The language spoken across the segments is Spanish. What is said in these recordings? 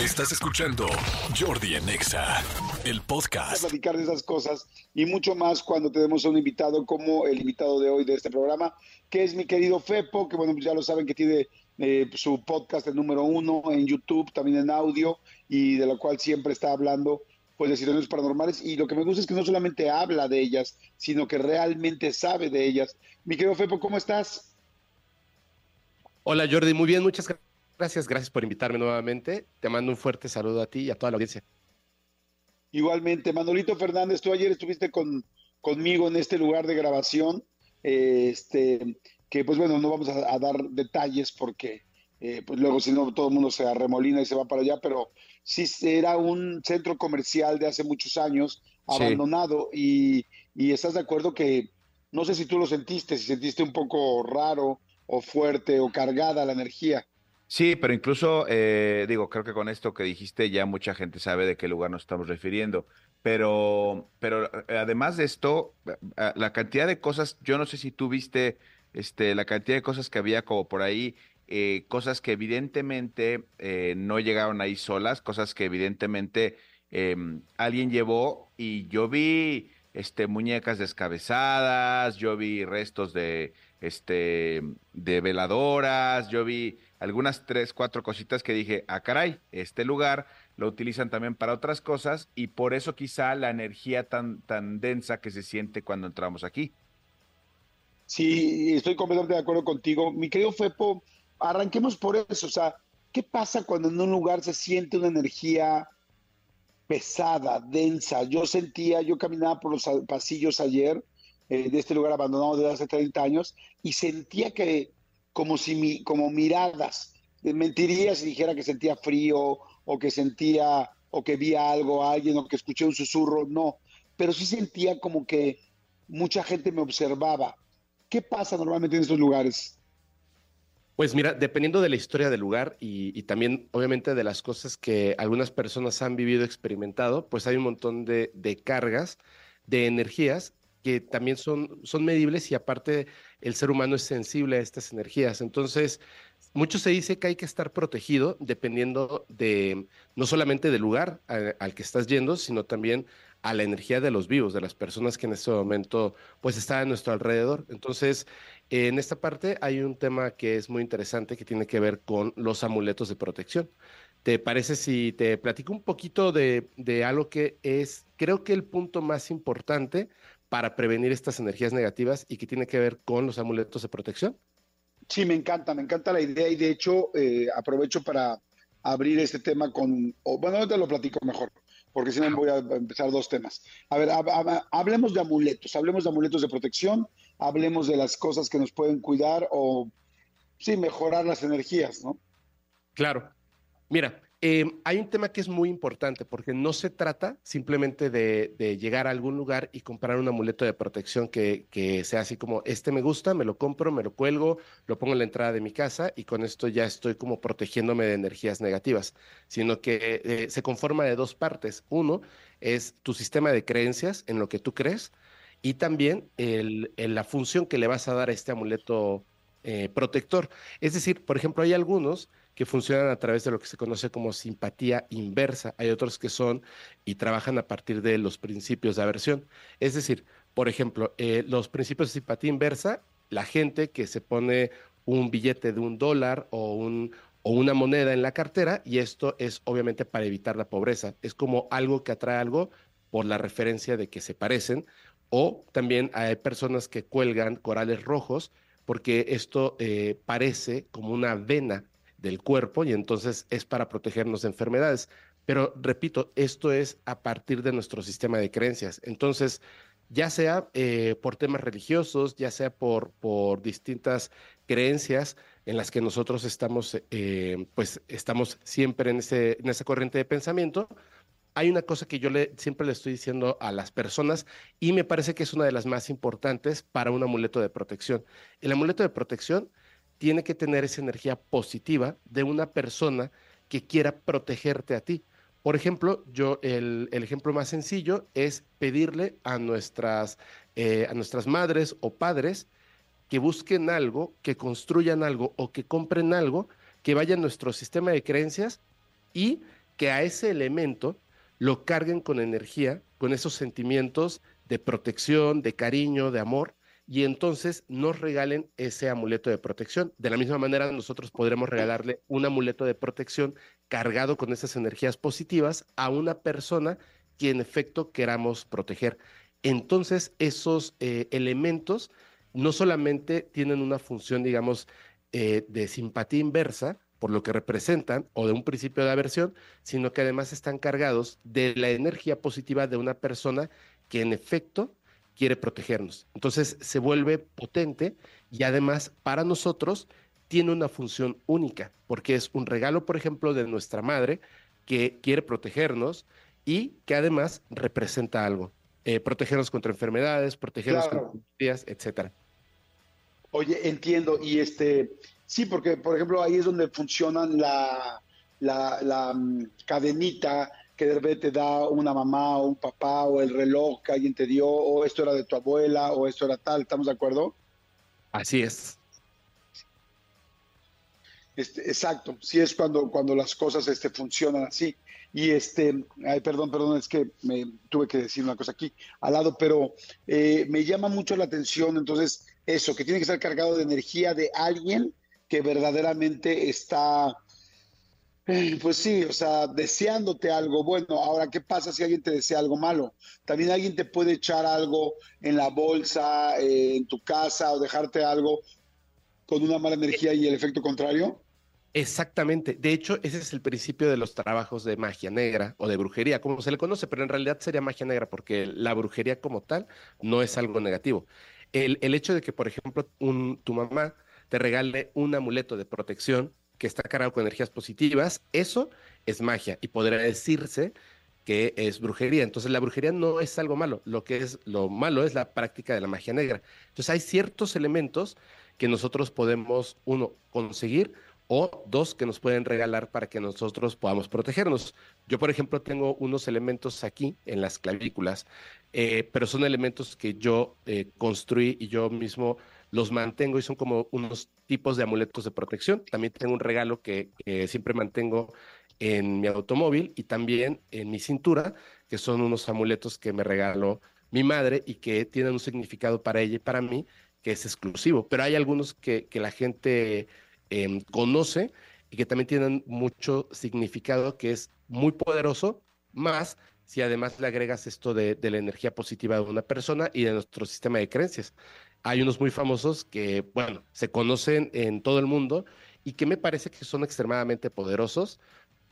Estás escuchando Jordi Anexa, el a podcast. platicar de esas cosas y mucho más cuando tenemos a un invitado como el invitado de hoy de este programa, que es mi querido Fepo, que bueno, pues ya lo saben que tiene eh, su podcast el número uno en YouTube, también en audio, y de lo cual siempre está hablando pues de situaciones paranormales y lo que me gusta es que no solamente habla de ellas, sino que realmente sabe de ellas. Mi querido Fepo, ¿cómo estás? Hola Jordi, muy bien, muchas gracias, gracias por invitarme nuevamente. Te mando un fuerte saludo a ti y a toda la audiencia. Igualmente, Manolito Fernández, tú ayer estuviste con, conmigo en este lugar de grabación, eh, este, que pues bueno, no vamos a, a dar detalles porque eh, pues luego si no todo el mundo se arremolina y se va para allá, pero sí era un centro comercial de hace muchos años, Sí. abandonado, y, y estás de acuerdo que, no sé si tú lo sentiste, si sentiste un poco raro o fuerte o cargada la energía. Sí, pero incluso, eh, digo, creo que con esto que dijiste ya mucha gente sabe de qué lugar nos estamos refiriendo. Pero, pero eh, además de esto, eh, eh, la cantidad de cosas, yo no sé si tú viste este, la cantidad de cosas que había como por ahí, cosas que evidentemente no llegaron ahí solas, cosas que evidentemente em, alguien llevó y yo vi este, muñecas descabezadas, yo vi restos de, este, de veladoras, yo vi algunas tres, cuatro cositas que dije, ah, caray, este lugar lo utilizan también para otras cosas y por eso quizá la energía tan, tan densa que se siente cuando entramos aquí. Sí, estoy completamente de acuerdo contigo. Mi querido Fepo, arranquemos por eso. O sea, ¿qué pasa cuando en un lugar se siente una energía pesada, densa? Yo sentía, yo caminaba por los pasillos ayer eh, de este lugar abandonado desde hace 30 años y sentía que como si como miradas, mentiría si dijera que sentía frío o que sentía o que vi algo a alguien o que escuché un susurro, no, pero sí sentía como que mucha gente me observaba. ¿Qué pasa normalmente en estos lugares? Pues mira, dependiendo de la historia del lugar y, y también obviamente de las cosas que algunas personas han vivido, experimentado, pues hay un montón de, de cargas, de energías que también son, son medibles y aparte el ser humano es sensible a estas energías. Entonces, mucho se dice que hay que estar protegido dependiendo de no solamente del lugar al que estás yendo, sino también a la energía de los vivos, de las personas que en este momento pues están a nuestro alrededor. Entonces, en esta parte hay un tema que es muy interesante que tiene que ver con los amuletos de protección. ¿Te parece si te platico un poquito de, de algo que es, creo que el punto más importante para prevenir estas energías negativas y que tiene que ver con los amuletos de protección? Sí, me encanta, me encanta la idea y de hecho eh, aprovecho para abrir este tema con, bueno, ahorita lo platico mejor, porque si no voy a empezar dos temas. A ver, hab- hab- hablemos de amuletos, hablemos de amuletos de protección, hablemos de las cosas que nos pueden cuidar o, sí, mejorar las energías, ¿no? Claro. Mira, eh, hay un tema que es muy importante porque no se trata simplemente de, llegar a algún lugar y comprar un amuleto de protección que, sea así como, este me gusta, me lo compro, me lo cuelgo, lo pongo en la entrada de mi casa y con esto ya estoy como protegiéndome de energías negativas, sino que eh, se conforma de dos partes. Uno es tu sistema de creencias en lo que tú crees y también el- la función que le vas a dar a este amuleto eh, protector. Es decir, por ejemplo, hay algunos que funcionan a través de lo que se conoce como simpatía inversa. Hay otros que son y trabajan a partir de los principios de aversión. Es decir, por ejemplo, eh, los principios de simpatía inversa, la gente que se pone un billete de un dólar o, un, o una moneda en la cartera, y esto es obviamente para evitar la pobreza. Es como algo que atrae algo por la referencia de que se parecen, o también hay personas que cuelgan corales rojos porque esto eh, parece como una vena del cuerpo y entonces es para protegernos de enfermedades. Pero repito, esto es a partir de nuestro sistema de creencias. Entonces, ya sea eh, por temas religiosos, ya sea por, por distintas creencias en las que nosotros estamos, eh, pues estamos siempre en, ese, en esa corriente de pensamiento, hay una cosa que yo le, siempre le estoy diciendo a las personas y me parece que es una de las más importantes para un amuleto de protección. El amuleto de protección tiene que tener esa energía positiva de una persona que quiera protegerte a ti. Por ejemplo, yo el, el ejemplo más sencillo es pedirle a nuestras, eh, a nuestras madres o padres que busquen algo, que construyan algo o que compren algo que vaya a nuestro sistema de creencias y que a ese elemento lo carguen con energía, con esos sentimientos de protección, de cariño, de amor, y entonces nos regalen ese amuleto de protección. De la misma manera, nosotros podremos regalarle un amuleto de protección cargado con esas energías positivas a una persona que en efecto queramos proteger. Entonces, esos eh, elementos no solamente tienen una función, digamos, eh, de simpatía inversa, por lo que representan, o de un principio de aversión, sino que además están cargados de la energía positiva de una persona que en efecto quiere protegernos. Entonces se vuelve potente y además para nosotros tiene una función única, porque es un regalo, por ejemplo, de nuestra madre que quiere protegernos y que además representa algo. Eh, protegernos contra enfermedades, protegernos contra enfermedades, etcétera. Oye, entiendo. Y este, sí, porque, por ejemplo, ahí es donde funcionan la, la, la mm, cadenita que de repente te da una mamá o un papá o el reloj que alguien te dio o esto era de tu abuela o esto era tal, ¿estamos de acuerdo? Así es. Este, exacto, sí es cuando, cuando las cosas este, funcionan así. Y este, ay, perdón, perdón, es que me tuve que decir una cosa aquí al lado, pero eh, me llama mucho la atención, entonces, eso, que tiene que estar cargado de energía de alguien que verdaderamente está pues sí, o sea, deseándote algo bueno. Ahora, ¿qué pasa si alguien te desea algo malo? También alguien te puede echar algo en la bolsa, eh, en tu casa o dejarte algo con una mala energía y el efecto contrario. Exactamente. De hecho, ese es el principio de los trabajos de magia negra o de brujería, como se le conoce, pero en realidad sería magia negra porque la brujería como tal no es algo negativo. El, hecho de que, por ejemplo, tu mamá te regale un amuleto de protección que está cargado con energías positivas, eso es magia y podría decirse que es brujería. Entonces la brujería no es algo malo, lo que es lo malo es la práctica de la magia negra. Entonces hay ciertos elementos que nosotros podemos, uno, conseguir o dos, que nos pueden regalar para que nosotros podamos protegernos. Yo, por ejemplo, tengo unos elementos aquí en las clavículas, eh, pero son elementos que yo eh, construí y yo mismo los mantengo y son como unos tipos de amuletos de protección. También tengo un regalo que, siempre mantengo en mi automóvil y también en mi cintura, que son unos amuletos que me regaló mi madre y que tienen un significado para ella y para mí que es exclusivo. Pero hay algunos que, la gente em, conoce y que también tienen mucho significado, que es muy poderoso, más si además le agregas esto de, de, la energía positiva de una persona y de nuestro sistema de creencias hay unos muy famosos que, bueno, se conocen en todo el mundo y que me parece que son extremadamente poderosos.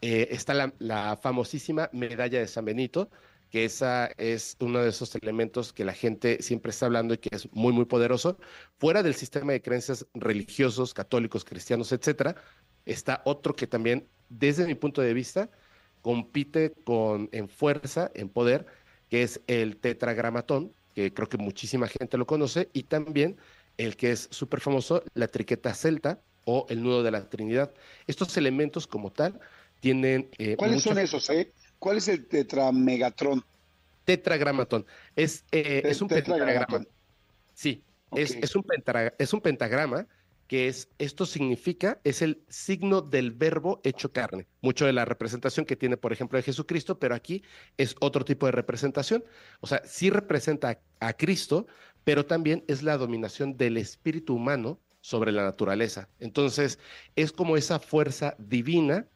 Eh, está la, famosísima medalla de San Benito, que esa es uno de esos elementos que la gente siempre está hablando y que es muy, muy poderoso. Fuera del sistema de creencias religiosos, católicos, cristianos, etcétera, está otro que también, desde mi punto de vista, compite con, en fuerza, en poder, que es el tetragramatón, que creo que muchísima gente lo conoce, y también el que es súper famoso, la triqueta celta o el nudo de la Trinidad. Estos elementos como tal tienen... Eh, ¿Cuáles son esos? Eh? ¿Cuál es el tetramegatron? Tetragramatón. Es, eh, es un pentagrama. Sí, es, es, un es un pentagrama que es, esto significa, es el signo del verbo hecho carne. Mucho de la representación que tiene, por ejemplo, de Jesucristo, pero aquí es otro tipo de representación. O sea, sí representa a, Cristo, pero también es la dominación del espíritu humano sobre la naturaleza. Entonces, es como esa fuerza divina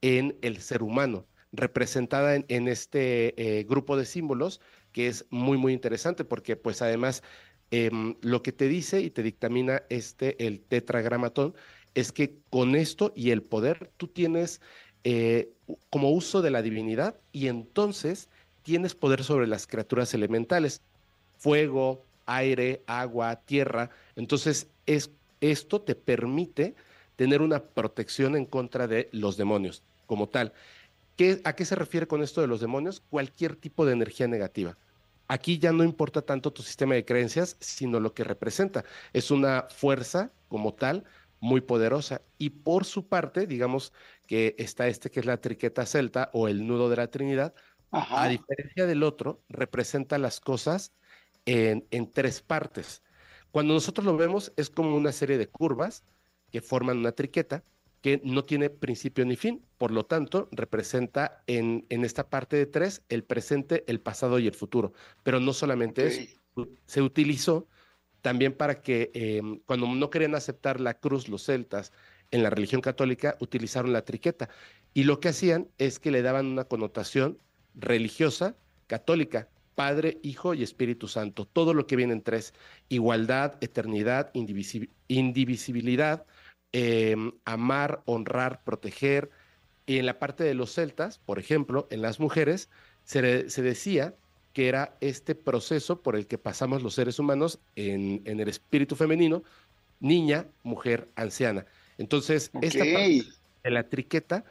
en el ser humano, representada en, este eh, grupo de símbolos, que es muy, muy interesante, porque pues además Em, lo que te dice y te dictamina este, el tetragramatón, es que con esto y el poder tú tienes eh, como uso de la divinidad y entonces tienes poder sobre las criaturas elementales, fuego, aire, agua, tierra. Entonces es, esto te permite tener una protección en contra de los demonios como tal. ¿Qué, ¿A qué se refiere con esto de los demonios? Cualquier tipo de energía negativa. Aquí ya no importa tanto tu sistema de creencias, sino lo que representa. Es una fuerza como tal muy poderosa. Y por su parte, digamos que está este que es la triqueta celta o el nudo de la Trinidad, a diferencia del otro, representa las cosas en, en tres partes. Cuando nosotros lo vemos es como una serie de curvas que forman una triqueta que no tiene principio ni fin, por lo tanto, representa en, en esta parte de tres el presente, el pasado y el futuro. Pero no solamente eso, se utilizó también para que em, cuando no querían aceptar la cruz los celtas en la religión católica, utilizaron la triqueta. Y lo que hacían es que le daban una connotación religiosa, católica, Padre, Hijo y Espíritu Santo. Todo lo que viene en tres, igualdad, eternidad, indivisibilidad, em, amar, honrar, proteger. Y en la parte de los celtas, por ejemplo, en las mujeres, se, se decía que era este proceso por el que pasamos los seres humanos en, el espíritu femenino, niña, mujer, anciana. Entonces, esta parte de la triqueta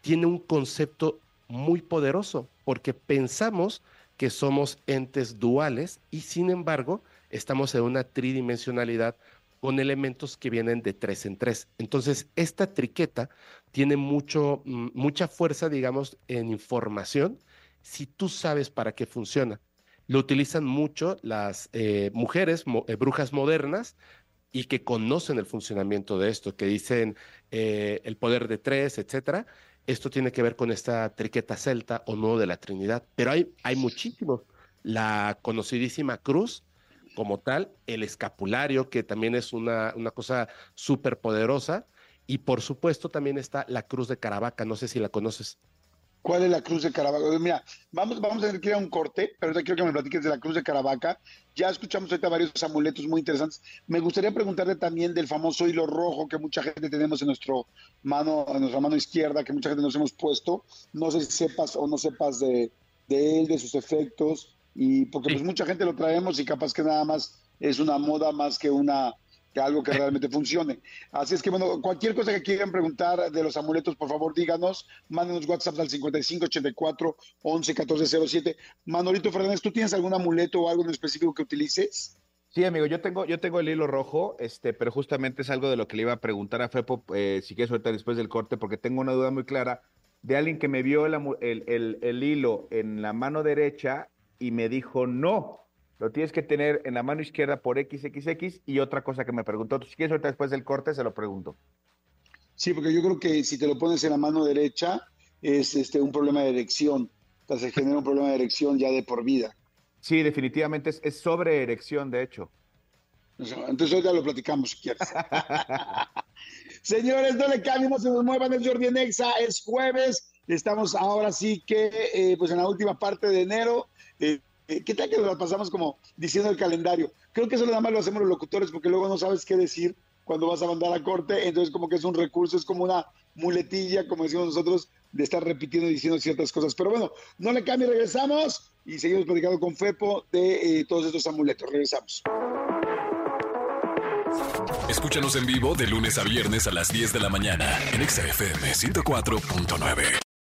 tiene un concepto muy poderoso, porque pensamos que somos entes duales y sin embargo estamos en una tridimensionalidad con elementos que vienen de tres en tres. Entonces, esta triqueta tiene mucho, mm, mucha fuerza, digamos, en información si tú sabes para qué funciona. Lo utilizan mucho las eh, mujeres, eh, brujas modernas, y que conocen el funcionamiento de esto, que dicen eh, el poder de tres, etcétera. Esto tiene que ver con esta triqueta celta o no de la Trinidad, pero hay, hay muchísimos. La conocidísima cruz, como tal, el escapulario, que también es una, una cosa súper poderosa, y por supuesto también está la cruz de Caravaca, no sé si la conoces. ¿Cuál es la cruz de Caravaca? Mira, vamos, vamos a tener ir a un corte, pero ahorita quiero que me platiques de la cruz de Caravaca. Ya escuchamos ahorita varios amuletos muy interesantes. Me gustaría preguntarte también del famoso hilo rojo que mucha gente tenemos en, nuestro mano, en nuestra mano izquierda, que mucha gente nos hemos puesto. No sé si sepas o no sepas de, él, de sus efectos, y porque pues mucha gente lo traemos y capaz que nada más es una moda más que una que algo que realmente funcione. Así es que, bueno, cualquier cosa que quieran preguntar de los amuletos, por favor, díganos, mándenos WhatsApp al 5584 11 1407. Manolito Fernández, ¿tú tienes algún amuleto o algo en específico que utilices? Sí, amigo, yo tengo, yo tengo el hilo rojo, este, pero justamente es algo de lo que le iba a preguntar a Fepo, eh, si quieres ahorita después del corte, porque tengo una duda muy clara de alguien que me vio el hilo en la mano derecha y me dijo no, lo tienes que tener en la mano izquierda por XXX y otra cosa que me preguntó, si quieres ahorita después del corte, se lo pregunto. Sí, porque yo creo que si te lo pones en la mano derecha es este, un problema de erección, o sea, se genera un problema de erección ya de por vida. Sí, definitivamente es, sobre erección, de hecho. Entonces hoy ya lo platicamos si quieres. Señores, no le cambien, no se nos muevan, el Jordi Nexa, es jueves, estamos ahora sí que eh, pues en la última parte de enero. Eh, eh, ¿Qué tal que nos pasamos como diciendo el calendario? Creo que eso nada más lo hacemos los locutores porque luego no sabes qué decir cuando vas a mandar a corte, entonces como que es un recurso, es como una muletilla, como decimos nosotros, de estar repitiendo y diciendo ciertas cosas. Pero bueno, no le cambie, regresamos y seguimos platicando con Fepo de todos estos amuletos. Regresamos. Escúchanos en vivo de lunes a viernes a las 10 de la mañana en XFM 104.9.